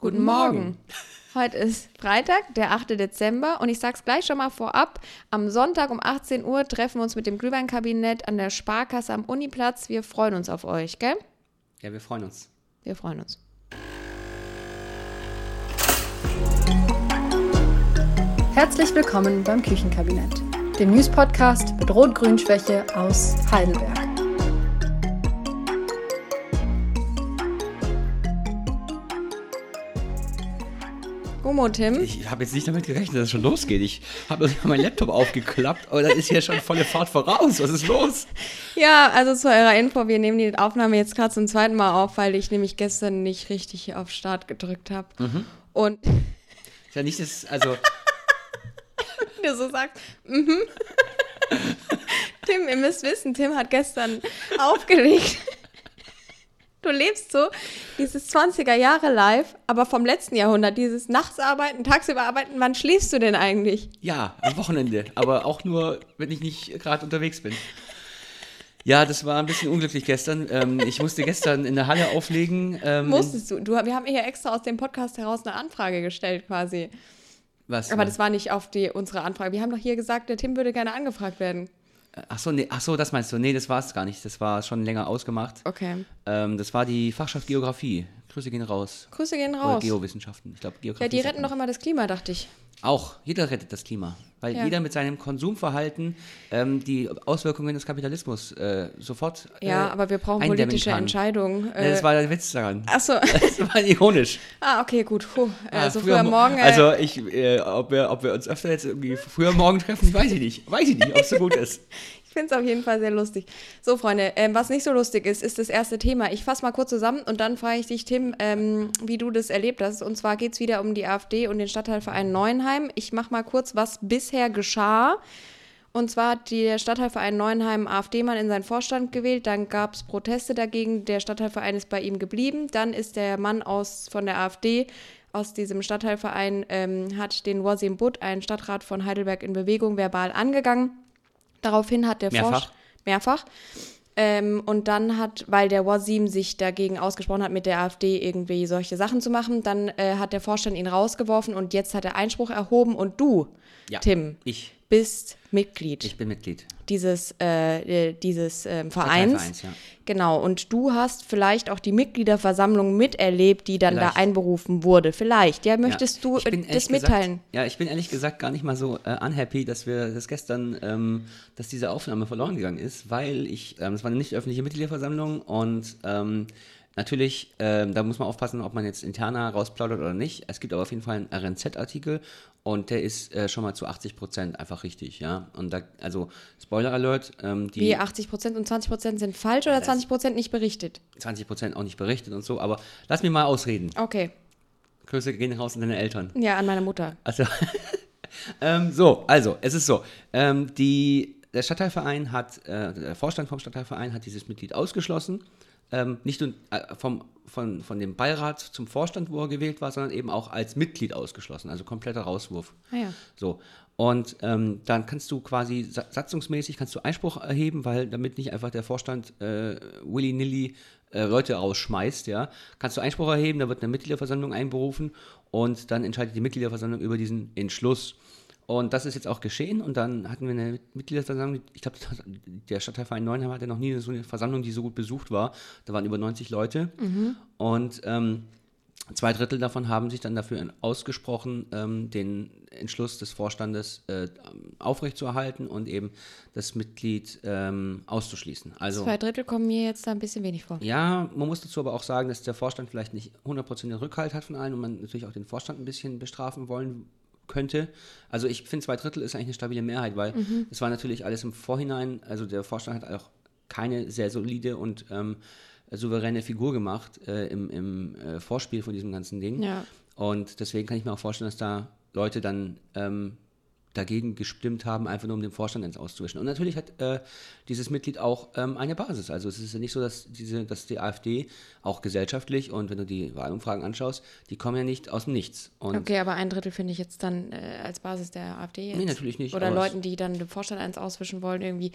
Guten Morgen. Heute ist Freitag, der 8. Dezember und ich sag's gleich schon mal vorab. Am Sonntag um 18 Uhr treffen wir uns mit dem Glühweinkabinett an der Sparkasse am Uniplatz. Wir freuen uns auf euch, gell? Ja, wir freuen uns. Wir freuen uns. Herzlich willkommen beim Küchenkabinett, dem News-Podcast mit Rot-Grün-Schwäche aus Heidelberg. Gummo, Tim. Ich habe jetzt nicht damit gerechnet, dass es schon losgeht. Ich habe meinen Laptop aufgeklappt, aber da ist hier schon volle Fahrt voraus. Was ist los? Ja, also zu eurer Info, wir nehmen die Aufnahme jetzt gerade zum zweiten Mal auf, weil ich nämlich gestern nicht richtig auf Start gedrückt habe. Und Ist ja nicht das, also, du so sagst, mhm. Tim, ihr müsst wissen, Tim hat gestern aufgelegt. Du lebst so dieses 20er Jahre live, aber vom letzten Jahrhundert, dieses Nachtsarbeiten, tagsüber arbeiten, wann schläfst du denn eigentlich? ja, am Wochenende. Aber auch nur, wenn ich nicht gerade unterwegs bin. Ja, das war ein bisschen unglücklich gestern. Ähm, ich musste gestern in der Halle auflegen. Ähm, Musstest du, du, wir haben hier extra aus dem Podcast heraus eine Anfrage gestellt quasi. Was? Aber das war nicht auf die, unsere Anfrage. Wir haben doch hier gesagt, der Tim würde gerne angefragt werden. Ach so, nee, ach so, das meinst du? Nee, das war es gar nicht. Das war schon länger ausgemacht. Okay. Ähm, das war die Fachschaft Geografie. Grüße gehen raus. Grüße gehen Oder raus. Geowissenschaften. Ich glaube, Geografie. Ja, die retten doch immer das Klima, dachte ich. Auch, jeder rettet das Klima. Weil Ja. jeder mit seinem Konsumverhalten ähm, die Auswirkungen des Kapitalismus äh, sofort. Ja, äh, aber wir brauchen politische kann. Entscheidungen. Ja, das Äh, war der Witz daran. Achso. Das war ironisch. ah, okay, gut. Puh. Ah, Also früher mo- morgen. Äh, Also ich, äh, ob, wir, ob wir uns öfter jetzt irgendwie früher morgen treffen, weiß ich nicht. Weiß ich nicht, ob es so gut ist. Ich finde es auf jeden Fall sehr lustig. So, Freunde, ähm, was nicht so lustig ist, ist das erste Thema. Ich fasse mal kurz zusammen und dann frage ich dich, Tim, ähm, wie du das erlebt hast. Und zwar geht es wieder um die AfD und den Stadtteilverein Neuenheim. Ich mache mal kurz, was bisher geschah. Und zwar hat der Stadtteilverein Neuenheim AfD-Mann in seinen Vorstand gewählt. Dann gab es Proteste dagegen. Der Stadtteilverein ist bei ihm geblieben. Dann ist der Mann aus, von der AfD aus diesem Stadtteilverein, ähm, hat den Wasim Butt, einen Stadtrat von Heidelberg in Bewegung, verbal angegangen. Daraufhin hat der Mehrfach? Vorst- mehrfach. Ähm, und dann hat, weil der Wasim sich dagegen ausgesprochen hat, mit der AfD irgendwie solche Sachen zu machen, dann äh, hat der Vorstand ihn rausgeworfen und jetzt hat er Einspruch erhoben und du, Ja. Tim, Ich, bist Mitglied ich bin Mitglied. dieses, äh, äh, dieses ähm, Vereins. Stadtteilvereins, ja. Genau, und du hast vielleicht auch die Mitgliederversammlung miterlebt, die dann Vielleicht. da einberufen wurde. Vielleicht. Ja, möchtest Ja, du äh, das mitteilen? Gesagt, ja, ich bin ehrlich gesagt gar nicht mal so äh, unhappy, dass wir das gestern, ähm, dass diese Aufnahme verloren gegangen ist, weil ich, ähm, es war eine nicht öffentliche Mitgliederversammlung und ähm, natürlich, ähm, da muss man aufpassen, ob man jetzt interner rausplaudert oder nicht. Es gibt aber auf jeden Fall einen RNZ-Artikel und der ist äh, schon mal zu 80 Prozent einfach richtig, ja. Und da, also Spoiler Alert, ähm, die Wie 80 Prozent und 20 Prozent sind falsch oder 20 Prozent nicht berichtet? 20 Prozent auch nicht berichtet und so, aber lass mich mal ausreden. Okay. Grüße gehen raus an deine Eltern. Ja, an meine Mutter. Also, ähm, so, also, es ist so. Ähm, die, der Stadtteilverein hat, äh, der Vorstand vom Stadtteilverein hat dieses Mitglied ausgeschlossen. Ähm, nicht nur äh, vom, von, von dem Beirat zum Vorstand, wo er gewählt war, sondern eben auch als Mitglied ausgeschlossen. Also kompletter Rauswurf. Ah ja. So. Und ähm, dann kannst du quasi sa- satzungsmäßig kannst du Einspruch erheben, weil damit nicht einfach der Vorstand äh, willy-nilly äh, Leute rausschmeißt, ja, kannst du Einspruch erheben, da wird eine Mitgliederversammlung einberufen und dann entscheidet die Mitgliederversammlung über diesen Entschluss. Und das ist jetzt auch geschehen und dann hatten wir eine Mitgliederversammlung, ich glaube, der Stadtteilverein Neuenheim hatte noch nie so eine Versammlung, die so gut besucht war. Da waren über 90 Leute und ähm, Zwei Drittel davon haben sich dann dafür ausgesprochen, ähm, den Entschluss des Vorstandes äh, aufrechtzuerhalten und eben das Mitglied ähm, auszuschließen. Also Zwei Drittel kommen mir jetzt da ein bisschen wenig vor. ja, man muss dazu aber auch sagen, dass der Vorstand vielleicht nicht 100% den Rückhalt hat von allen und man natürlich auch den Vorstand ein bisschen bestrafen wollen könnte. Also ich finde, zwei Drittel ist eigentlich eine stabile Mehrheit, weil es war natürlich alles im Vorhinein, also der Vorstand hat auch keine sehr solide und ähm, souveräne Figur gemacht äh, im, im äh, Vorspiel von diesem ganzen Ding. Ja. Und deswegen kann ich mir auch vorstellen, dass da Leute dann ähm, dagegen gestimmt haben, einfach nur um den Vorstand ins auszuwischen. Und natürlich hat äh, dieses Mitglied auch ähm, eine Basis. Also es ist ja nicht so, dass, diese, dass die AfD auch gesellschaftlich und wenn du die Wahlumfragen anschaust, die kommen ja nicht aus dem Nichts. Und okay, aber ein Drittel finde ich jetzt dann äh, als Basis der AfD. Jetzt. Nee, natürlich nicht. Oder Leuten, die dann den Vorstand eins auswischen wollen, irgendwie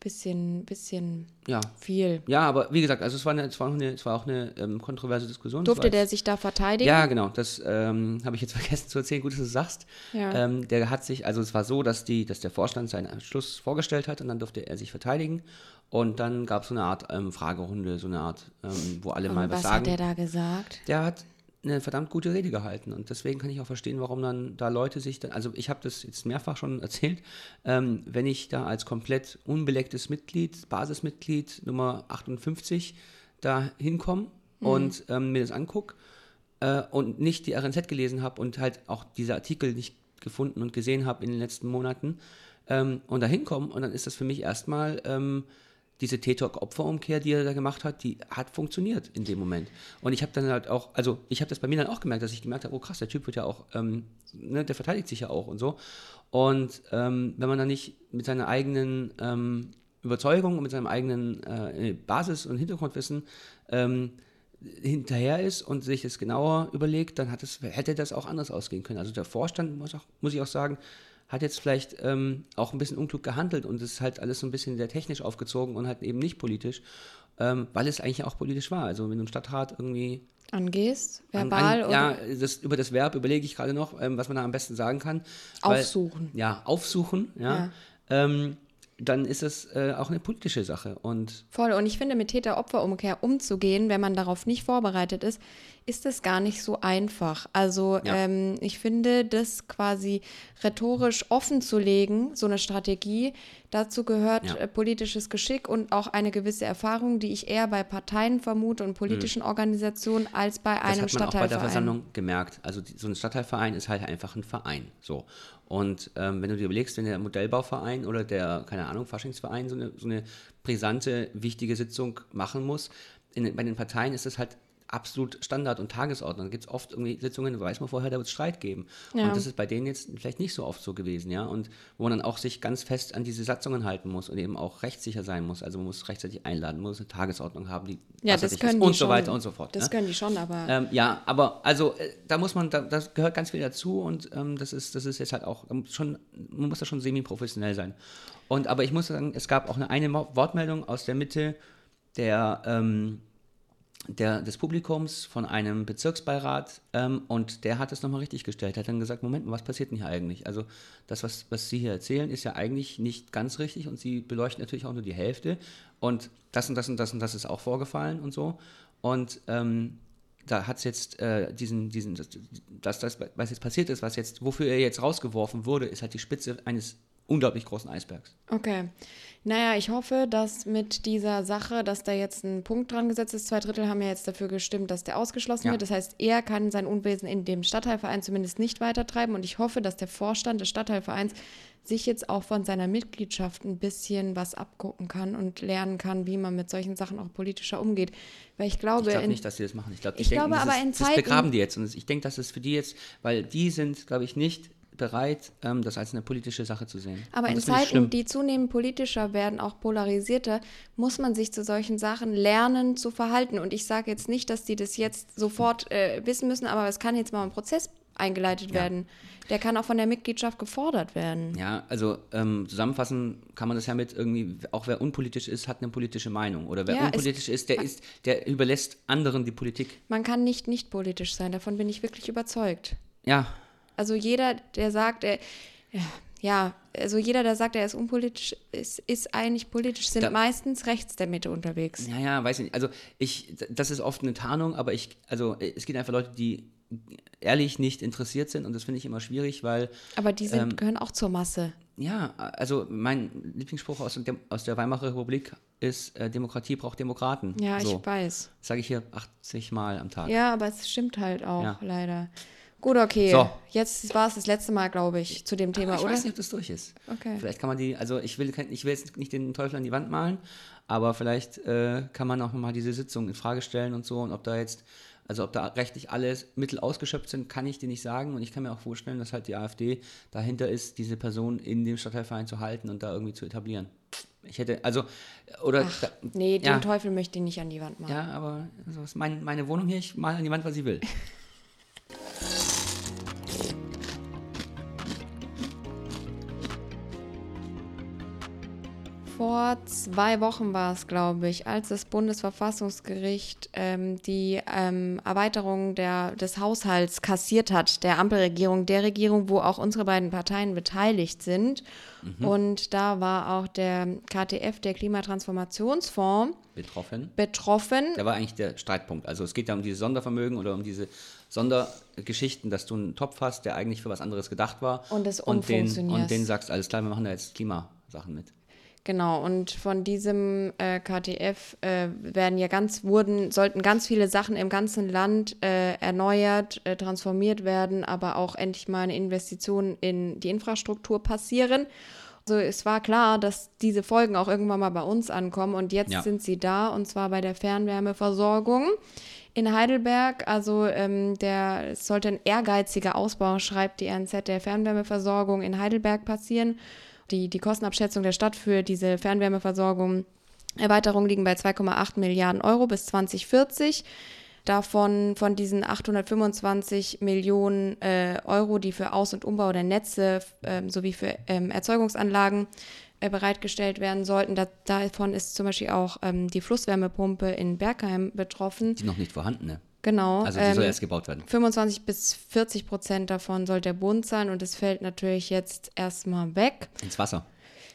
bisschen, bisschen ja. viel. Ja, aber wie gesagt, also es war, eine, es war, auch, eine, es war auch eine ähm, kontroverse Diskussion. Durfte der sich da verteidigen? Ja, genau. Das ähm, habe ich jetzt vergessen zu erzählen. Gut, dass du es sagst. Ja. Ähm, der hat sich, also es war so, dass, die, dass der Vorstand seinen Entschluss vorgestellt hat und dann durfte er sich verteidigen. Und dann gab es so eine Art ähm, Fragerunde, so eine Art, ähm, wo alle mal Und was, was sagen. hat der da gesagt? der hat eine verdammt gute Rede gehalten und deswegen kann ich auch verstehen, warum dann da Leute sich dann, also ich habe das jetzt mehrfach schon erzählt, ähm, wenn ich da als komplett unbelecktes Mitglied, Basismitglied Nummer 58 da hinkomme und ähm, mir das angucke äh, und nicht die RNZ gelesen habe und halt auch diese Artikel nicht gefunden und gesehen habe in den letzten Monaten ähm, und da hinkomme und dann ist das für mich erstmal ähm, diese TikTok-Opferumkehr, die er da gemacht hat, die hat funktioniert in dem Moment. Und ich habe dann halt auch, also ich habe das bei mir dann auch gemerkt, dass ich gemerkt habe, oh krass, der Typ wird ja auch, ähm, ne, der verteidigt sich ja auch und so. Und ähm, wenn man dann nicht mit seiner eigenen ähm, Überzeugung und mit seinem eigenen äh, Basis- und Hintergrundwissen ähm, hinterher ist und sich das genauer überlegt, dann es, hätte das auch anders ausgehen können. Also der Vorstand, muss, auch, muss ich auch sagen, hat jetzt vielleicht ähm, auch ein bisschen unklug gehandelt und es ist halt alles so ein bisschen sehr technisch aufgezogen und halt eben nicht politisch, ähm, weil es eigentlich auch politisch war. Also wenn du im Stadtrat irgendwie Angehst? an- Verbal an, oder ja, das, über das Verb überlege ich gerade noch, ähm, was man da am besten sagen kann. Weil- aufsuchen? Ja, aufsuchen, ja. Ähm, dann ist es äh, auch eine politische Sache und Voll. Und ich finde, mit Täter-Opfer-Umkehr umzugehen, wenn man darauf nicht vorbereitet ist, ist es gar nicht so einfach. Also Ja. ähm, ich finde, das quasi rhetorisch offen zu legen, so eine Strategie, dazu gehört Ja. äh, politisches Geschick und auch eine gewisse Erfahrung, die ich eher bei Parteien vermute und politischen Organisationen als bei Mhm. das einem hat man auch bei der Stadtteilverein. Versammlung gemerkt. Also die, so ein Stadtteilverein ist halt einfach ein Verein. So. Und ähm, wenn du dir überlegst, wenn der Modellbauverein oder der, keine Ahnung, Faschingsverein so eine, so eine brisante, wichtige Sitzung machen muss, in, bei den Parteien ist das halt absolut Standard und Tagesordnung. Da gibt es oft irgendwie Sitzungen, da weiß man vorher, da wird es Streit geben. Ja. Und das ist bei denen jetzt vielleicht nicht so oft so gewesen, ja. Und wo man dann auch sich ganz fest an diese Satzungen halten muss und eben auch rechtssicher sein muss. Also man muss rechtzeitig einladen, man muss eine Tagesordnung haben, die Ja, das können und die so schon. weiter und so fort. Das ne? können die schon, aber Ähm, ja, aber also äh, da muss man, da, das gehört ganz viel dazu und ähm, das ist, das ist jetzt halt auch schon, man muss da schon semi-professionell sein. Und aber ich muss sagen, es gab auch eine, eine Wortmeldung aus der Mitte der, ähm, der, des Publikums von einem Bezirksbeirat ähm, und der hat es nochmal richtig gestellt. Er hat dann gesagt, Moment was passiert denn hier eigentlich? Also das, was, was Sie hier erzählen, ist ja eigentlich nicht ganz richtig und Sie beleuchten natürlich auch nur die Hälfte und das und das und das und das ist auch vorgefallen und so. Und ähm, da hat es jetzt äh, diesen, diesen, das, das, das, was jetzt passiert ist, was jetzt, wofür er jetzt rausgeworfen wurde, ist halt die Spitze eines unglaublich großen Eisbergs. Okay. Naja, ich hoffe, dass mit dieser Sache, dass da jetzt ein Punkt dran gesetzt ist, zwei Drittel haben ja jetzt dafür gestimmt, dass der ausgeschlossen Ja. wird. Das heißt, er kann sein Unwesen in dem Stadtteilverein zumindest nicht weitertreiben. Und ich hoffe, dass der Vorstand des Stadtteilvereins sich jetzt auch von seiner Mitgliedschaft ein bisschen was abgucken kann und lernen kann, wie man mit solchen Sachen auch politischer umgeht. Weil ich glaube, Ich glaube nicht, dass sie das machen. Ich, glaub, Ich denken, glaube das aber ist, in das Zeiten- begraben die jetzt. Und ich denke, das ist für die jetzt, weil die sind, glaube ich, nicht bereit, ähm, das als eine politische Sache zu sehen. Aber in Zeiten, die zunehmend politischer werden, auch polarisierter, muss man sich zu solchen Sachen lernen zu verhalten. Und ich sage jetzt nicht, dass die das jetzt sofort äh, wissen müssen, aber es kann jetzt mal ein Prozess eingeleitet werden. Der kann auch von der Mitgliedschaft gefordert werden. Ja, also ähm, zusammenfassen kann man das ja mit irgendwie, auch wer unpolitisch ist, hat eine politische Meinung. Oder wer Ja, unpolitisch ist, der ist, der überlässt anderen die Politik. Man kann nicht nicht politisch sein, davon bin ich wirklich überzeugt. Ja, Also jeder, der sagt, er, ja, also jeder, der sagt, er ist unpolitisch, ist, ist eigentlich politisch, sind Da- meistens rechts der Mitte unterwegs. ja, ja, weiß ich nicht. Also ich, das ist oft eine Tarnung, aber ich, also es gibt einfach Leute, die ehrlich nicht interessiert sind und das finde ich immer schwierig, weil Aber die sind, Ähm, gehören auch zur Masse. Ja, also mein Lieblingsspruch aus, dem, aus der Weimarer Republik ist, äh, Demokratie braucht Demokraten. Ja, so, ich weiß. sage ich hier 80 Mal am Tag. Ja, aber es stimmt halt auch, Ja. leider. Gut, okay. So. Jetzt war es das letzte Mal, glaube ich, zu dem Thema, Aber ich oder? weiß nicht, ob das durch ist. Okay. Vielleicht kann man die, also ich will, ich will jetzt nicht den Teufel an die Wand malen, aber vielleicht äh, kann man auch nochmal diese Sitzung in Frage stellen und so und ob da jetzt Also ob da rechtlich alles Mittel ausgeschöpft sind, kann ich dir nicht sagen. Und ich kann mir auch vorstellen, dass halt die AfD dahinter ist, diese Person in dem Stadtteilverein zu halten und da irgendwie zu etablieren. Ich hätte, also, oder. Ach, nee, den ja. Teufel möchte ich nicht an die Wand machen. Ja, aber so ist mein, meine Wohnung hier, ich mal an die Wand, was ich will. vor zwei Wochen war es, glaube ich, als das Bundesverfassungsgericht ähm, die ähm, Erweiterung der, des Haushalts kassiert hat, der Ampelregierung, der Regierung, wo auch unsere beiden Parteien beteiligt sind. Mhm. Und da war auch der KTF, der Klimatransformationsfonds, betroffen. betroffen. Der war eigentlich der Streitpunkt. Also es geht ja um diese Sondervermögen oder um diese Sondergeschichten, dass du einen Topf hast, der eigentlich für was anderes gedacht war. Und es und den, und den sagst, alles klar, wir machen da jetzt Klimasachen mit. Genau, und von diesem äh, KTF äh, werden ja ganz, wurden, sollten ganz viele Sachen im ganzen Land äh, erneuert, äh, transformiert werden, aber auch endlich mal eine Investition in die Infrastruktur passieren. Also es war klar, dass diese Folgen auch irgendwann mal bei uns ankommen und jetzt ja. sind sie da und zwar bei der Fernwärmeversorgung in Heidelberg. Also ähm, der es sollte ein ehrgeiziger Ausbau, schreibt die RNZ, der Fernwärmeversorgung in Heidelberg passieren. Die, die Kostenabschätzung der Stadt für diese Fernwärmeversorgung Erweiterung liegen bei 2,8 Milliarden Euro bis 2040. Davon von diesen 825 Millionen äh, Euro, die für Aus- und Umbau der Netze äh, sowie für ähm, Erzeugungsanlagen äh, bereitgestellt werden sollten. Da, davon ist zum Beispiel auch ähm, die Flusswärmepumpe in Bergheim betroffen. Die noch nicht vorhandene. Genau. Also die ähm, soll erst gebaut werden. 25 bis 40 Prozent davon soll der Bund sein und es fällt natürlich jetzt erstmal weg. Ins Wasser.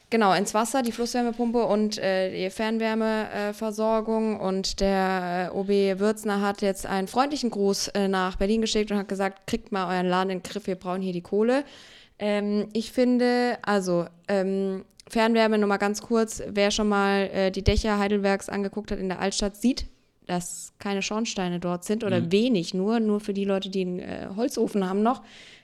Genau, ins Wasser, die Flusswärmepumpe und äh, die Fernwärmeversorgung. Äh, und der äh, OB Würzner hat jetzt einen freundlichen Gruß äh, nach Berlin geschickt und hat gesagt, kriegt mal euren Laden in den Griff, wir brauchen hier die Kohle. Ähm, ich finde, also ähm, Fernwärme, nur mal ganz kurz, wer schon mal äh, die Dächer Heidelbergs angeguckt hat in der Altstadt, sieht, dass keine Schornsteine dort sind oder mhm. wenig nur, nur für die Leute, die einen äh, Holzofen haben noch.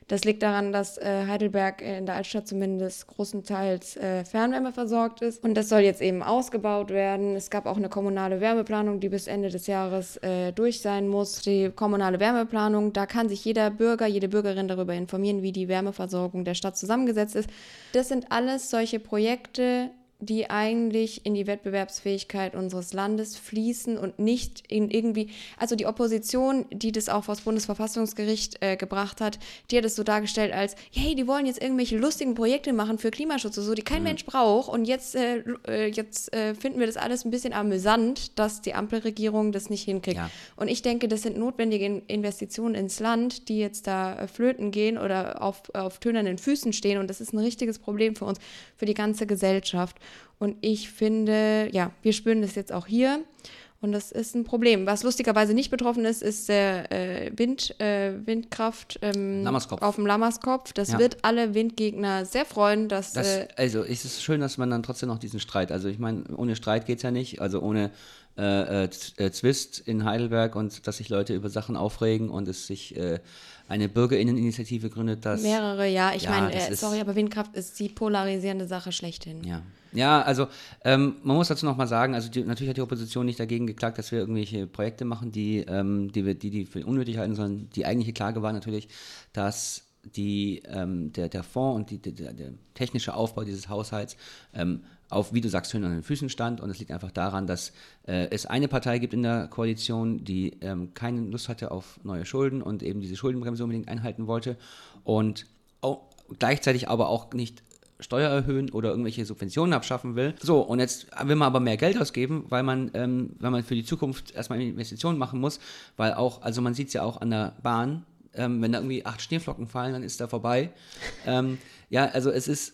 Das liegt daran, dass äh, Heidelberg in der Altstadt zumindest großenteils äh, Fernwärme versorgt ist. Und das soll jetzt eben ausgebaut werden. Es gab auch eine kommunale Wärmeplanung, die bis Ende des Jahres äh, durch sein muss. Die kommunale Wärmeplanung, da kann sich jeder Bürger, jede Bürgerin darüber informieren, wie die Wärmeversorgung der Stadt zusammengesetzt ist. Das sind alles solche Projekte, die eigentlich in die Wettbewerbsfähigkeit unseres Landes fließen und nicht in irgendwie, also die Opposition, die das auch vor das Bundesverfassungsgericht äh, gebracht hat, die hat es so dargestellt als, hey, die wollen jetzt irgendwelche lustigen Projekte machen für Klimaschutz und so, die kein mhm. Mensch braucht und jetzt, äh, äh, jetzt äh, finden wir das alles ein bisschen amüsant, dass die Ampelregierung das nicht hinkriegt. Ja. Und ich denke, das sind notwendige Investitionen ins Land, die jetzt da äh, flöten gehen oder auf, auf tönernen Füßen stehen und das ist ein richtiges Problem für uns, für die ganze Gesellschaft. Und ich finde, ja, wir spüren das jetzt auch hier. Und das ist ein Problem. Was lustigerweise nicht betroffen ist, ist der äh, Wind, äh, Windkraft ähm, auf dem Lammerskopf. Das ja. wird alle Windgegner sehr freuen. Dass, das, äh, also ist es schön, dass man dann trotzdem noch diesen Streit, also ich meine, ohne Streit geht es ja nicht, also ohne äh, äh, äh, Zwist in Heidelberg und dass sich Leute über Sachen aufregen und es sich äh, eine Bürgerinneninitiative gründet, dass. Mehrere, ja. Ich ja, meine, äh, sorry, aber Windkraft ist die polarisierende Sache schlechthin. Ja. Ja, also ähm, man muss dazu nochmal sagen, also die, natürlich hat die Opposition nicht dagegen geklagt, dass wir irgendwelche Projekte machen, die, ähm, die, wir, die, die für unnötig halten, sondern die eigentliche Klage war natürlich, dass die, ähm, der, der Fonds und die, der, der, technische Aufbau dieses Haushalts ähm, auf, wie du sagst, Hühner an den Füßen stand. Und es liegt einfach daran, dass äh, es eine Partei gibt in der Koalition, die ähm, keine Lust hatte auf neue Schulden und eben diese Schuldenbremse unbedingt einhalten wollte. Und auch, gleichzeitig aber auch nicht Steuer erhöhen oder irgendwelche Subventionen abschaffen will. So, und jetzt will man aber mehr Geld ausgeben, weil man, ähm, weil man für die Zukunft erstmal Investitionen machen muss, weil auch, also man sieht es ja auch an der Bahn, ähm, wenn da irgendwie acht Schneeflocken fallen, dann ist da vorbei. ähm, ja, also es ist,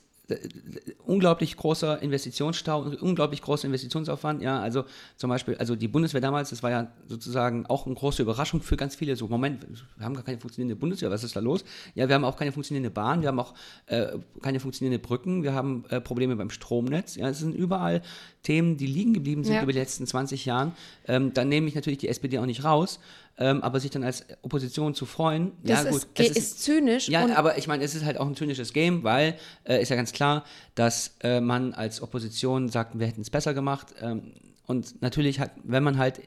unglaublich großer Investitionsstau, unglaublich großer Investitionsaufwand. Ja, also zum Beispiel, also die Bundeswehr damals, das war ja sozusagen auch eine große Überraschung für ganz viele. So, Moment, wir haben gar keine funktionierende Bundeswehr, was ist da los? Ja, wir haben auch keine funktionierende Bahn, wir haben auch äh, keine funktionierende Brücken, wir haben äh, Probleme beim Stromnetz. Ja, es sind überall Themen, die liegen geblieben sind ja. über die letzten 20 Jahren. Ähm, dann nehme ich natürlich die SPD auch nicht raus. Ähm, aber sich dann als Opposition zu freuen, das ja gut, ist, das ist, ist zynisch. Ja, aber ich meine, es ist halt auch ein zynisches Game, weil äh, ist ja ganz klar, dass äh, man als Opposition sagt, wir hätten es besser gemacht. Ähm, und natürlich hat, wenn man halt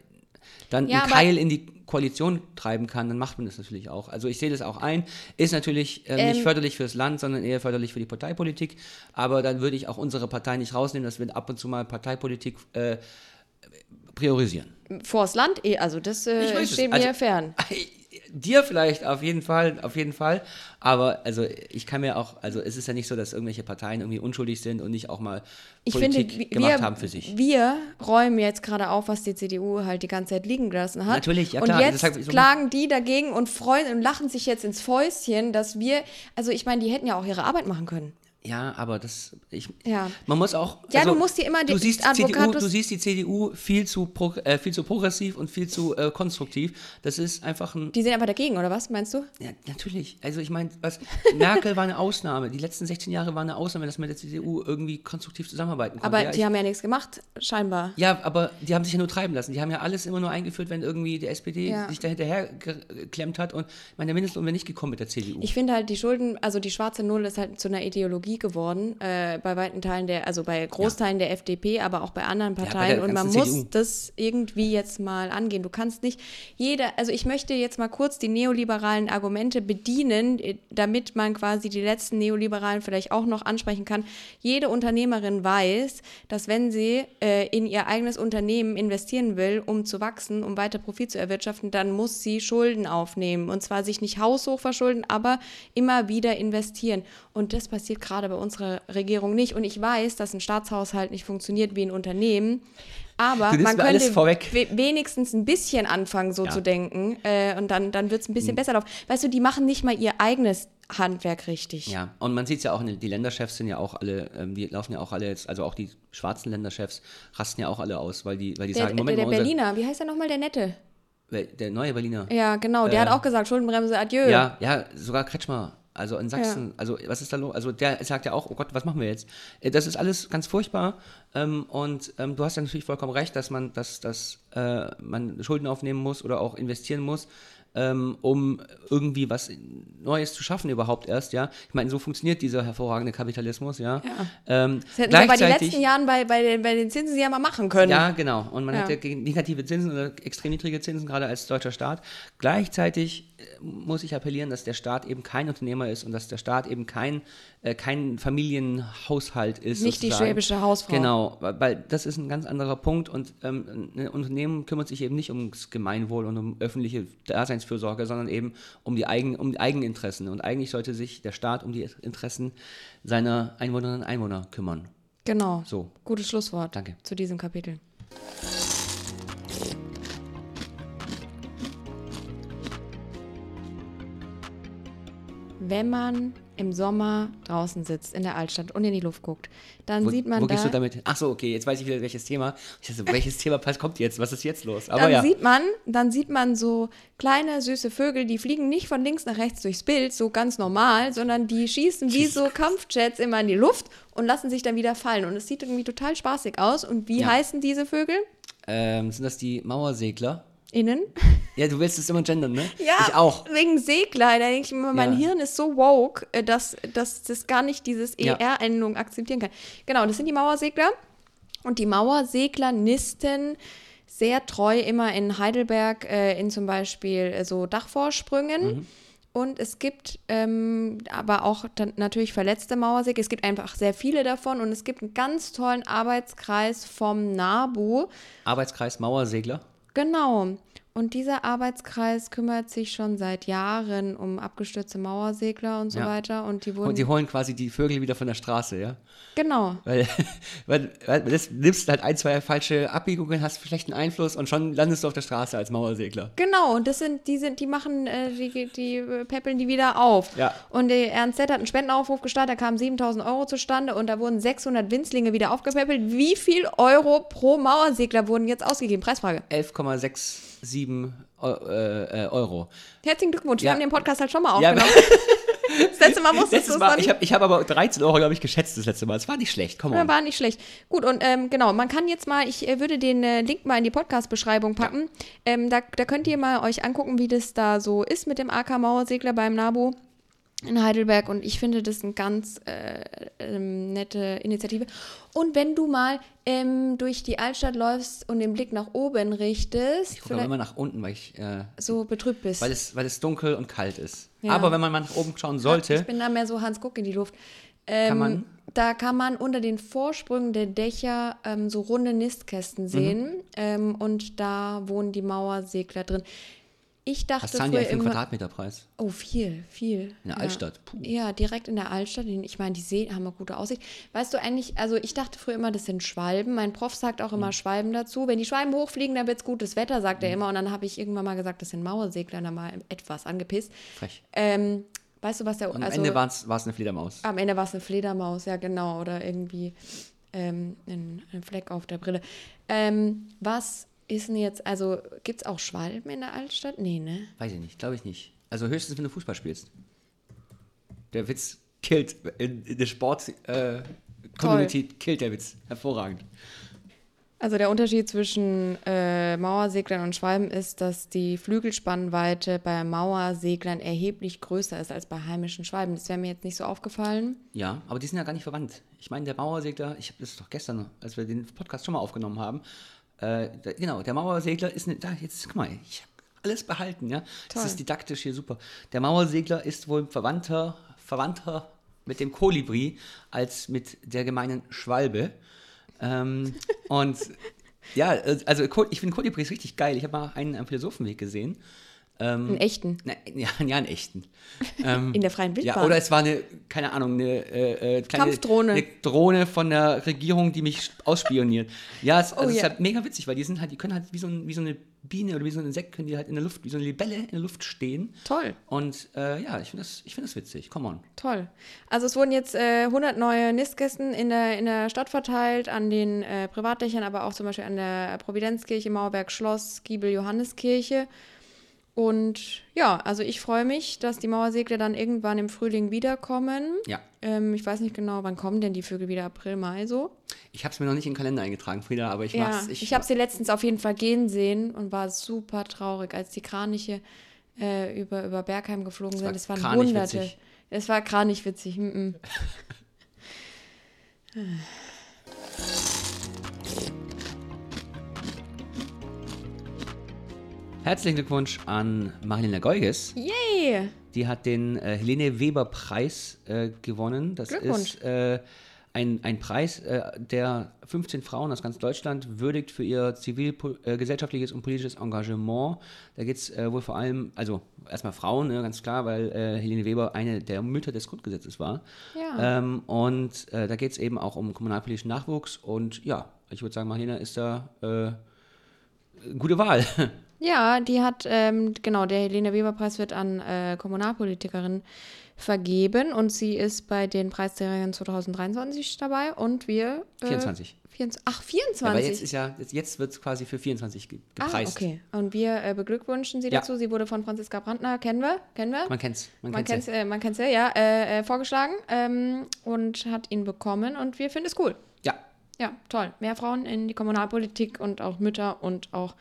dann Ja, einen Keil in die Koalition treiben kann, dann macht man das natürlich auch. Also ich sehe das auch ein. Ist natürlich äh, nicht Ähm, förderlich fürs Land, sondern eher förderlich für die Parteipolitik. Aber dann würde ich auch unsere Partei nicht rausnehmen, dass wir ab und zu mal Parteipolitik äh, priorisieren. Vors Land, eh, also das äh, steht Also- mir fern. Dir vielleicht auf jeden Fall, auf jeden Fall. Aber also ich kann mir auch, also es ist ja nicht so, dass irgendwelche Parteien irgendwie unschuldig sind und nicht auch mal Politik finde, gemacht wir, haben für sich. wir räumen jetzt gerade auf, was die CDU halt die ganze Zeit liegen gelassen hat. Natürlich, ja und klar, jetzt deshalb- so- klagen die dagegen und freuen und lachen sich jetzt ins Fäustchen, dass wir, also ich meine, die hätten ja auch ihre Arbeit machen können. Ja, aber das, ich, Ja. man muss auch. also Ja, du musst dir immer du die siehst die CDU, Du siehst die CDU viel zu, pro, äh, viel zu progressiv und viel zu äh, konstruktiv. Das ist einfach ein. Die sind aber dagegen, oder was, meinst du? Ja, natürlich. Also ich meine, was Merkel war eine Ausnahme. Die letzten 16 Jahre waren eine Ausnahme, dass man mit der CDU irgendwie konstruktiv zusammenarbeiten konnte. Aber ja, die ich, haben ja nichts gemacht, scheinbar. ja, aber die haben sich ja nur treiben lassen. Die haben ja alles immer nur eingeführt, wenn irgendwie die SPD Ja. sich da hinterher geklemmt hat. Und ich meine, der Mindestlohn wäre nicht gekommen mit der CDU. Ich finde halt, die Schulden, also die schwarze Null ist halt zu einer Ideologie geworden, äh, bei weiten Teilen der, also bei Großteilen der FDP, aber auch bei anderen bei Parteien. der und man muss CDU. das irgendwie jetzt mal angehen. Du kannst nicht jeder, also ich möchte jetzt mal kurz die neoliberalen Argumente bedienen, äh, damit man quasi die letzten Neoliberalen vielleicht auch noch ansprechen kann. Jede Unternehmerin weiß, dass wenn sie äh, in ihr eigenes Unternehmen investieren will, um zu wachsen, um weiter Profit zu erwirtschaften, dann muss sie Schulden aufnehmen. Und zwar sich nicht haushoch verschulden, aber immer wieder investieren. Und das passiert gerade bei unserer Regierung nicht. Und ich weiß, dass ein Staatshaushalt nicht funktioniert wie ein Unternehmen. Aber man könnte wenigstens ein bisschen anfangen, so Ja. zu denken. Äh, und dann, dann wird es ein bisschen besser laufen. Weißt du, die machen nicht mal ihr eigenes Handwerk richtig. Ja, und man sieht es ja auch, die Länderchefs sind ja auch alle, ähm, die laufen ja auch alle jetzt, also auch die schwarzen Länderchefs rasten ja auch alle aus, weil die, weil die Der, sagen, der, Moment der mal, unser, Berliner, wie heißt der nochmal, der Nette? Der neue Berliner. Ja, genau, der Äh, hat auch gesagt, Schuldenbremse, adieu. Ja, ja, sogar Kretschmer. Also in Sachsen, also was ist da los? Also der sagt ja auch, oh Gott, was machen wir jetzt? Äh, Das ist alles ganz furchtbar. Ähm, und ähm, du hast ja natürlich vollkommen recht, dass man, dass, dass äh, man Schulden aufnehmen muss oder auch investieren muss, ähm, um irgendwie was Neues zu schaffen überhaupt erst, ja. Ich meine, so funktioniert dieser hervorragende Kapitalismus, ja. Ähm, Das hätten wir bei den letzten Jahren bei, bei, den, bei den Zinsen ja mal machen können. ja, genau. Und man Ja. hat ja gegen negative Zinsen oder extrem niedrige Zinsen, gerade als deutscher Staat. Gleichzeitig äh, muss ich appellieren, dass der Staat eben kein Unternehmer ist und dass der Staat eben kein, äh, kein Familienhaushalt ist. Nicht die sozusagen. schwäbische Hausfrau. Genau, weil, das ist ein ganz anderer Punkt und ähm, ein Unternehmen kümmert sich eben nicht ums Gemeinwohl und um öffentliche Daseinsfürsorge, sondern eben um die, Eigen, um die Eigeninteressen. Und eigentlich sollte sich der Staat um die Interessen seiner Einwohnerinnen und Einwohner kümmern. Genau. So. Gutes Schlusswort Danke. zu diesem Kapitel. Wenn man im Sommer draußen sitzt in der Altstadt und in die Luft guckt, dann Wo, sieht man wo da, gehst du damit hin? Ach so, okay, jetzt weiß ich wieder, welches Thema. Ich dachte, welches Thema passt- kommt jetzt? Was ist jetzt los? Aber dann ja. sieht man, dann sieht man so kleine süße Vögel, die fliegen nicht von links nach rechts durchs Bild, so ganz normal, sondern die schießen wie so Kampfjets immer in die Luft und lassen sich dann wieder fallen. Und es sieht irgendwie total spaßig aus. Und wie Ja. heißen diese Vögel? Ähm, sind das die Mauersegler? Innen? Ja, du willst es immer gendern, ne? Ja, Ich auch. wegen Segler. Da denke ich immer, mein Ja. Hirn ist so woke, äh, dass, dass das gar nicht dieses Ja. ER-Endung akzeptieren kann. Genau, das sind die Mauersegler. Und die Mauersegler nisten sehr treu immer in Heidelberg äh, in zum Beispiel äh, so Dachvorsprüngen. Mhm. Und es gibt ähm, aber auch natürlich verletzte Mauersegler. Es gibt einfach sehr viele davon. Und es gibt einen ganz tollen Arbeitskreis vom NABU. Arbeitskreis Mauersegler. Genau. Und dieser Arbeitskreis kümmert sich schon seit Jahren um abgestürzte Mauersegler und so Ja. weiter. Und die wurden. Und die holen quasi die Vögel wieder von der Straße, ja? genau. Weil, weil, weil das nimmst halt ein, zwei falsche Abbiegungen, hast schlechten Einfluss und schon landest du auf der Straße als Mauersegler. Genau, und das sind, die sind, die machen, äh, die, die peppeln die wieder auf. Ja. Und der Ernst Z hat einen Spendenaufruf gestartet, da kamen 7000 Euro zustande und da wurden 600 Winzlinge wieder aufgepäppelt. Wie viel Euro pro Mauersegler wurden jetzt ausgegeben? Preisfrage. 11,67 Eu- äh, äh, Euro. Herzlichen Glückwunsch, wir Ja. haben den Podcast halt schon mal Ja, aufgenommen. das letzte Mal wusstest du es Mal, noch ich nicht. habe ich hab aber 13 Euro, glaube ich, geschätzt das letzte Mal. Es war nicht schlecht, komm Ja, on. war nicht schlecht. Gut, und ähm, genau, man kann jetzt mal, ich äh, würde den äh, Link mal in die Podcast-Beschreibung packen. Ähm, da, da könnt ihr mal euch angucken, wie das da so ist mit dem AK Mauersegler beim NABU. In Heidelberg und ich finde das eine ganz äh, ähm, nette Initiative. Und wenn du mal ähm, durch die Altstadt läufst und den Blick nach oben richtest, Ich gucke immer nach unten, weil ich, äh, so betrübt bist. weil es, weil es dunkel und kalt ist. Ja. Aber wenn man mal nach oben schauen Ich sollte, bin da mehr so Hans Guck in die Luft. Ähm, man- Da kann man unter den Vorsprüngen der Dächer ähm, so runde Nistkästen sehen ähm, und da wohnen die Mauersegler drin. Ich dachte die früher für den immer, Quadratmeterpreis? oh viel, viel. In der ja. Altstadt. Puh. Ja, direkt in der Altstadt. Ich meine, die See haben eine gute Aussicht. Weißt du eigentlich, also ich dachte früher immer, das sind Schwalben. Mein Prof sagt auch Mhm. immer Schwalben dazu. Wenn die Schwalben hochfliegen, dann wird es gutes Wetter, sagt er immer. Und dann habe ich irgendwann mal gesagt, das sind Mauersegler, dann mal etwas angepisst. Frech. Ähm, weißt du, was der Und am also, Ende war es eine Fledermaus. am Ende war es eine Fledermaus, ja genau, oder irgendwie ähm, ein, ein Fleck auf der Brille. Ähm, was ist denn jetzt, also gibt es auch Schwalben in der Altstadt? Nee, ne? Weiß ich nicht, glaube ich nicht. Also höchstens, wenn du Fußball spielst. Der Witz killt. In, in der Sport-Community killt der Witz. Hervorragend. Also der Unterschied zwischen äh, Mauerseglern und Schwalben ist, dass die Flügelspannweite bei Mauerseglern erheblich größer ist als bei heimischen Schwalben. Das wäre mir jetzt nicht so aufgefallen. Ja, aber die sind ja gar nicht verwandt. Ich meine, der Mauersegler, ich habe das doch gestern, als wir den Podcast schon mal aufgenommen haben, äh, da, genau, der Mauersegler ist, ne, da, jetzt, guck mal, ich habe alles behalten, ja. Das Toll. ist didaktisch hier super. Der Mauersegler ist wohl verwandter, verwandter mit dem Kolibri als mit der gemeinen Schwalbe. Ähm, und ja, äh, also ich finde Kolibri ist richtig geil. Ich habe mal einen am Philosophenweg gesehen. Einen echten. Na, ja, ja, einen echten. Ähm, In der freien Wildbahn. ja, oder es war eine, keine Ahnung, eine äh, äh, kleine Kampfdrohne. Eine Drohne von der Regierung, die mich ausspioniert. Ja, es, also Oh es ist ja. halt mega witzig, weil die sind halt, die können halt wie so, ein, wie so eine Biene oder wie so ein Insekt, können die halt in der Luft, wie so eine Libelle in der Luft stehen. Toll. Und äh, ja, ich finde das, ich find das witzig. Come on. Toll. Also es wurden jetzt äh, 100 neue Nistkästen in der, in der Stadt verteilt, an den äh, Privatdächern, aber auch zum Beispiel an der Providenzkirche, Mauerberg Schloss, Giebel Johanneskirche. Und ja, also ich freue mich, dass die Mauersegler dann irgendwann im Frühling wiederkommen. Ja. Ähm, ich weiß nicht genau, wann kommen denn die Vögel wieder? April, Mai so? Ich habe es mir noch nicht in den Kalender eingetragen, Frieda, aber ich Ja, mach's. ich, habe sie letztens auf jeden Fall gehen sehen und war super traurig, als die Kraniche äh, über, über Bergheim geflogen war sind. Es waren. Hunderte. Es war kranichwitzig. witzig. Mm -mm. Herzlichen Glückwunsch an Marilena Geuges. Yay! Die hat den äh, Helene Weber Preis äh, gewonnen. Das Glückwunsch. ist äh, ein, ein Preis, äh, der 15 Frauen aus ganz Deutschland würdigt für ihr zivilgesellschaftliches und politisches Engagement. Da geht es äh, wohl vor allem, also erstmal Frauen, ne, ganz klar, weil äh, Helene Weber eine der Mütter des Grundgesetzes war. Ja. Ähm, und äh, da geht es eben auch um kommunalpolitischen Nachwuchs. Und ja, ich würde sagen, Marlene ist da äh, gute Wahl. Ja, die hat, ähm, genau, der Helene Weber-Preis wird an äh, Kommunalpolitikerinnen vergeben und sie ist bei den Preisträgern 2023 dabei und wir. Äh, 24. 24 ach, Aber 24. jetzt ist ja, jetzt, jetzt wird es quasi für 24 ge ah, gepreist. okay. Und wir äh, beglückwünschen sie Ja. dazu. Sie wurde von Franziska Brandner, kennen wir? Kennen wir? Man kennt's. Man, Man kennt's. kennt es äh, man kennt's ja, ja, äh, äh, vorgeschlagen ähm, und hat ihn bekommen und wir finden es cool. Ja, Ja, toll. Mehr Frauen in die Kommunalpolitik und auch Mütter und auch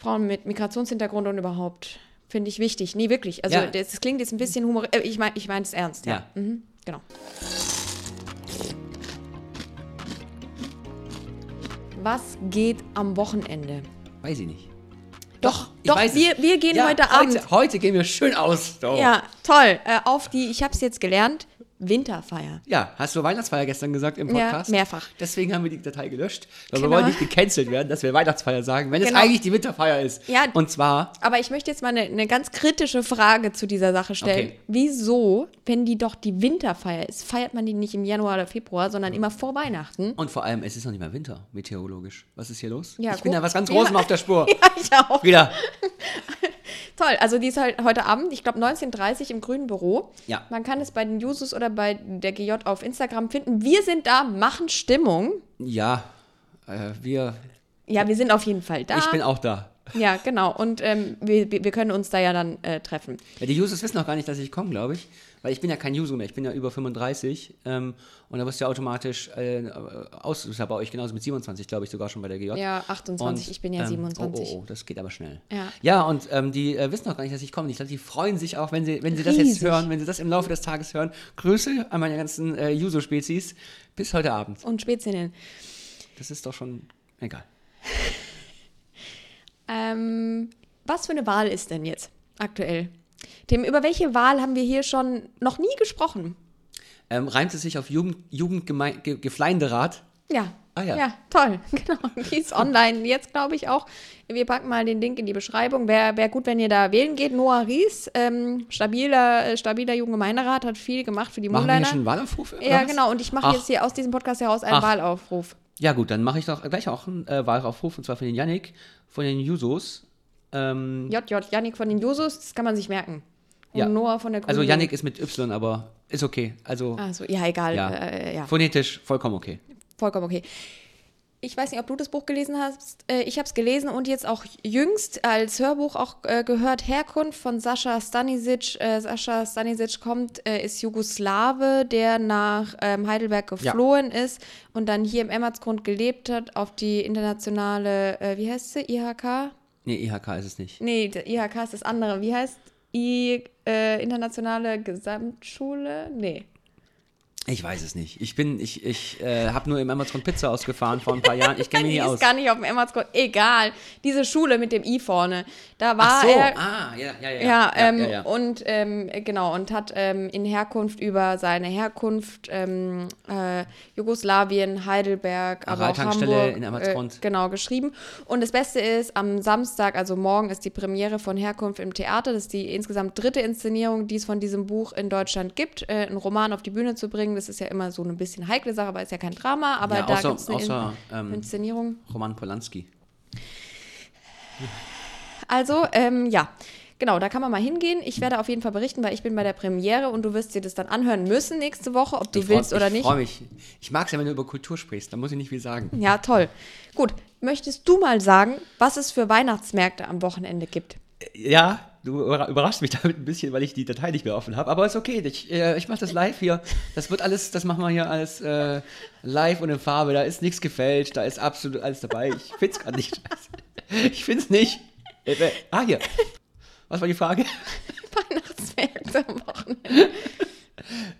Frauen mit Migrationshintergrund und überhaupt finde ich wichtig. Nee, wirklich. Also Ja. das, das klingt jetzt ein bisschen humor. Äh, ich meine ich mein es ernst, ja. Ja. Mhm, genau. Was geht am Wochenende? weiß ich nicht. Doch, doch, es. wir, wir gehen ja, heute Abend. Heute, heute gehen wir schön aus. Doch. Ja, toll. Äh, auf die, ich habe es jetzt gelernt, Winterfeier. Ja, hast du Weihnachtsfeier gestern gesagt im Ja, Podcast? mehrfach. Deswegen haben wir die Datei gelöscht. Weil wir Genau. wollen nicht gecancelt werden, dass wir Weihnachtsfeier sagen, wenn Genau. es eigentlich die Winterfeier ist. Ja. Und zwar, Aber ich möchte jetzt mal eine, eine ganz kritische Frage zu dieser Sache stellen. Okay. Wieso, wenn die doch die Winterfeier ist, feiert man die nicht im Januar oder Februar, sondern immer vor Weihnachten? und vor allem, es ist noch nicht mal Winter, meteorologisch. Was ist hier los? Ja, ich bin guck. da was ganz Ja. Großem auf der Spur. Ja, ich auch. Wieder. Toll. Also die ist halt heute Abend, ich glaube 19.30 im grünen Büro. Ja. Man kann es bei den Jusos oder bei der GJ auf Instagram finden. Wir sind da, machen Stimmung. Ja, äh, wir, Ja, wir sind auf jeden Fall da. ich bin auch da. Ja, genau. Und ähm, wir, wir können uns da ja dann äh, treffen. Ja, die Users wissen auch gar nicht, dass ich komme, glaube ich. Weil ich bin ja kein User mehr, ich bin ja über 35. Ähm, und da wirst du ja automatisch äh, aus. Das ist ja bei euch genauso mit 27, glaube ich, sogar schon bei der GJ. Ja, 28, Und, ich bin ja ähm, 27. Oh, oh, oh, das geht aber schnell. Ja. Ja, und ähm, die äh, wissen auch gar nicht, dass ich komme. Ich glaube, die freuen sich auch, wenn sie, wenn sie das jetzt hören, wenn sie das im Laufe des Tages hören. Grüße an meine ganzen äh, User-Spezies. Bis heute Abend. Und Spätzinnen. Das ist doch schon egal. Ähm, was für eine Wahl ist denn jetzt aktuell? Dem, über welche Wahl haben wir hier schon noch nie gesprochen? Ähm, reimt es sich auf Jugend, Jugendgefleinderat? Ja. Ah, ja. Ja, toll. Genau. Die ist online jetzt, glaube ich, auch. Wir packen mal den Link in die Beschreibung. Wäre wär gut, wenn ihr da wählen geht. Noah Ries, ähm, stabiler, äh, stabiler Jugendgemeinderat, hat viel gemacht für die Machen wir Moonliner. schon einen Wahlaufruf? Ja, was? genau. Und ich mache Ach. jetzt hier aus diesem Podcast heraus einen Ach. Wahlaufruf. Ja, gut, dann mache ich doch gleich auch einen äh, Wahlaufruf und zwar für den Yannick von den Jusos. Ähm, JJ, Yannick von den Jusos, das kann man sich merken. Und Ja. Noah von der also Grünen. Yannick ist mit Y, aber ist okay. Also Also, ja, egal. ja. Äh, ja. phonetisch vollkommen okay. Vollkommen okay. Ich weiß nicht, ob du das Buch gelesen hast. Äh, Ich habe es gelesen und jetzt auch jüngst als Hörbuch auch äh, gehört. Herkunft von Sascha Stanisic. Äh, Sascha Stanisic kommt, ist Jugoslawe, der nach ähm, Heidelberg geflohen ist und dann hier im Emmertsgrund gelebt hat auf die internationale, wie heißt sie, IHK? Nee, IHK ist es nicht. Nee, IHK ist das andere. Wie heißt I, äh, internationale Gesamtschule? Nee. Ich weiß es nicht. Ich bin, ich, ich äh, habe nur im Amazon Pizza ausgefahren vor ein paar Jahren. Ich kenne mich ist aus. gar nicht auf dem Emmertsgrund. Egal. Diese Schule mit dem I vorne. Da war Ach so, er. ah, ja, ja, ja. Ja, ähm, ja, ja. und ähm, genau, und hat ähm, in Herkunft über seine Herkunft ähm, äh, Jugoslawien, Heidelberg, aber auch Hamburg in äh, Emmertsgrund. genau geschrieben. Und das Beste ist, am Samstag, also morgen, ist die Premiere von Herkunft im Theater. Das ist die insgesamt dritte Inszenierung, die es von diesem Buch in Deutschland gibt. Äh, einen Roman auf die Bühne zu bringen, das ist ja immer so eine bisschen heikle Sache, weil es ja kein Drama, aber Ja, da außer- gibt es eine außer, ähm, Inszenierung. Roman Polanski. Also, ähm, ja. Genau, da kann man mal hingehen. Ich werde auf jeden Fall berichten, weil ich bin bei der Premiere und du wirst dir das dann anhören müssen nächste Woche, ob du Ich freu- willst oder ich nicht. freue mich. Ich mag es ja, wenn du über Kultur sprichst. Da muss ich nicht viel sagen. Ja, toll. Gut, möchtest du mal sagen, was es für Weihnachtsmärkte am Wochenende gibt? Ja, du überra- überraschst mich damit ein bisschen, weil ich die Datei nicht mehr offen habe. Aber ist okay. Ich, äh, ich mache das live hier. Das wird alles, das machen wir hier alles äh, live und in Farbe. Da ist nichts gefälscht. Da ist absolut alles dabei. Ich finde es gerade nicht. scheiße. Ich finde es nicht. Äh, äh, ah, hier. Was war die Frage? Weihnachtsmärkte am Wochenende.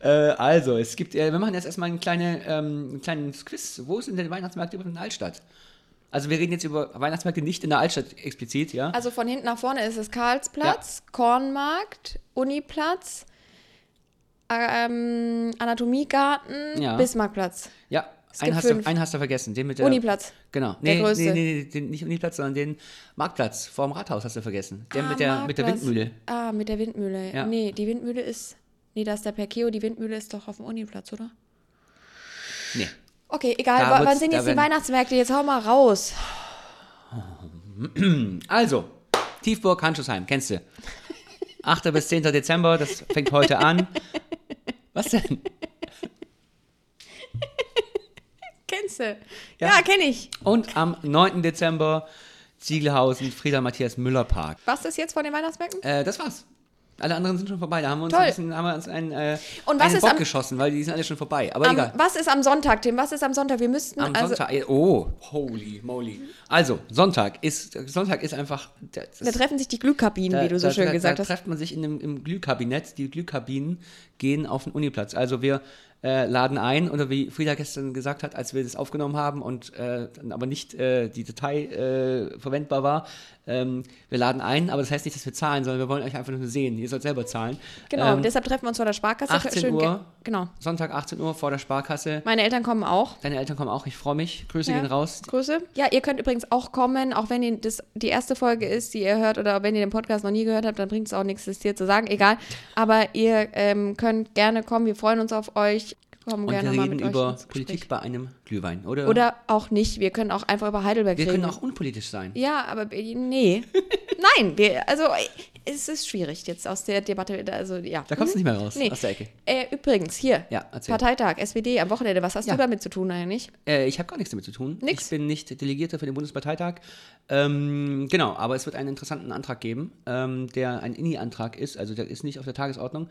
Äh, also, es gibt, äh, wir machen jetzt erstmal einen kleinen, ähm, ein kleines Quiz. Wo sind denn die Weihnachtsmärkte in der Altstadt? Also, wir reden jetzt über Weihnachtsmärkte nicht in der Altstadt explizit, ja? Also von hinten nach vorne ist es Karlsplatz, Kornmarkt, Uniplatz, ähm, Anatomiegarten, Ja. Bismarckplatz. Ja, einen hast, du, einen hast du vergessen. Den mit der, Uniplatz. Genau. Der Nee, größte. nee, nee, nee, den, nicht Uniplatz, sondern den Marktplatz vor dem Rathaus hast du vergessen. Der Ah, mit, der, mit der. Windmühle. Ah, mit der Windmühle. Ja. Nee, die Windmühle ist. Nee, da ist der Perkeo, die Windmühle ist doch auf dem Uniplatz, oder? Nee. Okay, egal. Da wa- wann sind jetzt die Weihnachtsmärkte? Jetzt hau mal raus. Also, Tiefburg, Handschussheim, kennst du. 8. bis 10. Dezember, das fängt heute an. Was denn? Kennst du? Ja. Ja, kenn ich. Und am 9. Dezember Ziegelhausen, Frieder Matthias Müller Park. Was ist jetzt von den Weihnachtsmärkten? Äh, das war's. Alle anderen sind schon vorbei. Da haben wir uns Toll. ein bisschen haben wir uns einen, äh, Und was einen ist Bock am- geschossen, weil die sind alle schon vorbei. Aber Am, egal. was ist am Sonntag, Tim? Was ist am Sonntag? Wir müssten. Am also, Sonntag. Oh, holy moly. Also, Sonntag ist, Sonntag ist einfach. Das, Da treffen sich die Glühkabinen, wie du so da, schön da, gesagt da hast. trifft man sich in dem, im Glühkabinett. Die Glühkabinen gehen auf den Uniplatz. Also wir äh, laden ein, oder wie Frieda gestern gesagt hat, als wir das aufgenommen haben und äh, aber nicht äh, die Datei äh, verwendbar war, ähm, wir laden ein, aber das heißt nicht, dass wir zahlen, sondern wir wollen euch einfach nur sehen. Ihr sollt selber zahlen. Genau, Ähm, deshalb treffen wir uns vor der Sparkasse. 18 Schön Uhr. ge- Genau. Sonntag 18 Uhr vor der Sparkasse. Meine Eltern kommen auch. Deine Eltern kommen auch, ich freue mich. Grüße Ja. gehen raus. Grüße. Ja, ihr könnt übrigens auch kommen, auch wenn ihr das die erste Folge ist, die ihr hört, oder wenn ihr den Podcast noch nie gehört habt, dann bringt es auch nichts, das hier zu sagen. Egal. Aber ihr ähm, könnt gerne kommen. Wir freuen uns auf euch. Kommen Und gerne wir mal reden über. Politik bei einem Glühwein, oder? Oder auch nicht. Wir können auch einfach über Heidelberg wir reden. können auch unpolitisch sein. Ja, aber nee. Nein, wir, also es ist schwierig jetzt aus der Debatte. Also ja. Da kommst du nicht mehr raus Nee. aus der Ecke. Äh, übrigens, hier, Ja. Parteitag, SPD am Wochenende. Was hast Ja. du damit zu tun eigentlich? Äh, ich habe gar nichts damit zu tun. Nix? Ich bin nicht Delegierter für den Bundesparteitag. Ähm, genau, aber es wird einen interessanten Antrag geben, ähm, der ein INI-Antrag ist, also der ist nicht auf der Tagesordnung.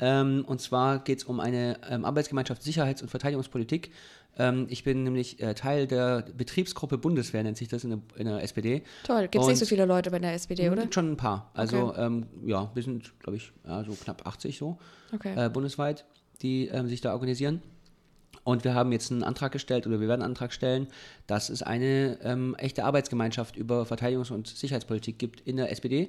Ähm, und zwar geht es um eine ähm, Arbeitsgemeinschaft Sicherheits- und Verteidigungspolitik. Ähm, ich bin nämlich äh, Teil der Betriebsgruppe Bundeswehr, nennt sich das in der, in der SPD. Toll. Gibt es nicht so viele Leute bei der SPD, oder? Schon ein paar. Also Okay. ähm, ja, wir sind, glaube ich, ja, so knapp 80 so Okay. äh, bundesweit, die ähm, sich da organisieren. Und wir haben jetzt einen Antrag gestellt oder wir werden einen Antrag stellen, dass es eine ähm, echte Arbeitsgemeinschaft über Verteidigungs- und Sicherheitspolitik gibt in der SPD.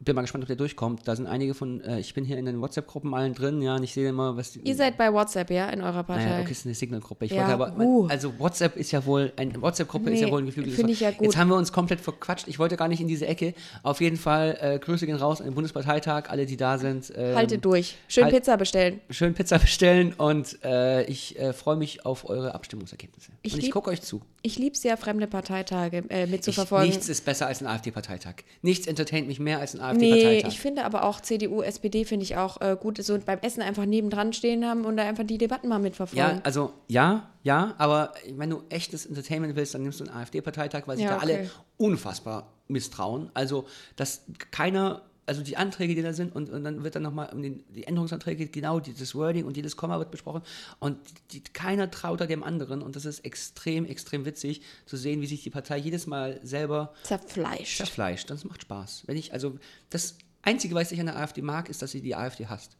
Bin mal gespannt, ob der durchkommt. Da sind einige von, äh, ich bin hier in den WhatsApp-Gruppen allen drin, ja, und ich sehe immer, was die. Ihr seid bei WhatsApp, ja, in eurer Partei. naja, okay, es ist eine Signal-Gruppe. Ich Ja, wollte aber, uh. also WhatsApp ist ja wohl, eine WhatsApp-Gruppe ist ja Nee, wohl ein geflügeltes finde ich ja gut. Jetzt haben wir uns komplett verquatscht. Ich wollte gar nicht in diese Ecke. Auf jeden Fall, äh, Grüße gehen raus an den Bundesparteitag, alle, die da sind. Ähm, Haltet durch. Schön halt- Pizza bestellen. schön Pizza bestellen und äh, ich äh, freue mich auf eure Abstimmungsergebnisse. Ich und ich gucke euch zu. Ich liebe es ja, fremde Parteitage äh, Ich, mitzuverfolgen. nichts ist besser als ein AfD-Parteitag. Nichts entertaint mich mehr als ein Nee, AfD-Parteitag. ich finde aber auch CDU, SPD finde ich auch äh, gut, so beim Essen einfach nebendran stehen haben und da einfach die Debatten mal mitverfolgen. ja, also ja, ja, aber wenn du echtes Entertainment willst, dann nimmst du einen AfD-Parteitag, weil sich Ja, da alle unfassbar misstrauen. Also, dass keiner, also die Anträge, die da sind, und, und dann wird dann nochmal um den, die Änderungsanträge, genau dieses Wording und jedes Komma wird besprochen und die, keiner traut da dem anderen und das ist extrem, extrem witzig zu sehen, wie sich die Partei jedes Mal selber Zerfleischt. zerfleischt. Das macht Spaß. Wenn ich, also, das Einzige, was ich an der AfD mag, ist, dass sie die AfD hasst.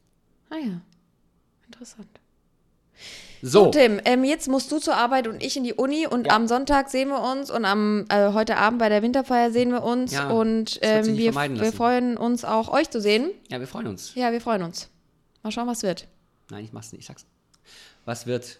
Ah ja, interessant. So, So, Tim, ähm, jetzt musst du zur Arbeit und ich in die Uni und Ja. am Sonntag sehen wir uns und am äh, heute Abend bei der Winterfeier sehen wir uns Ja, und ähm, wir, wir freuen uns auch, euch zu sehen. ja, wir freuen uns. Ja, wir freuen uns. Mal schauen, was wird. Nein, ich mach's nicht, ich sag's. Was wird?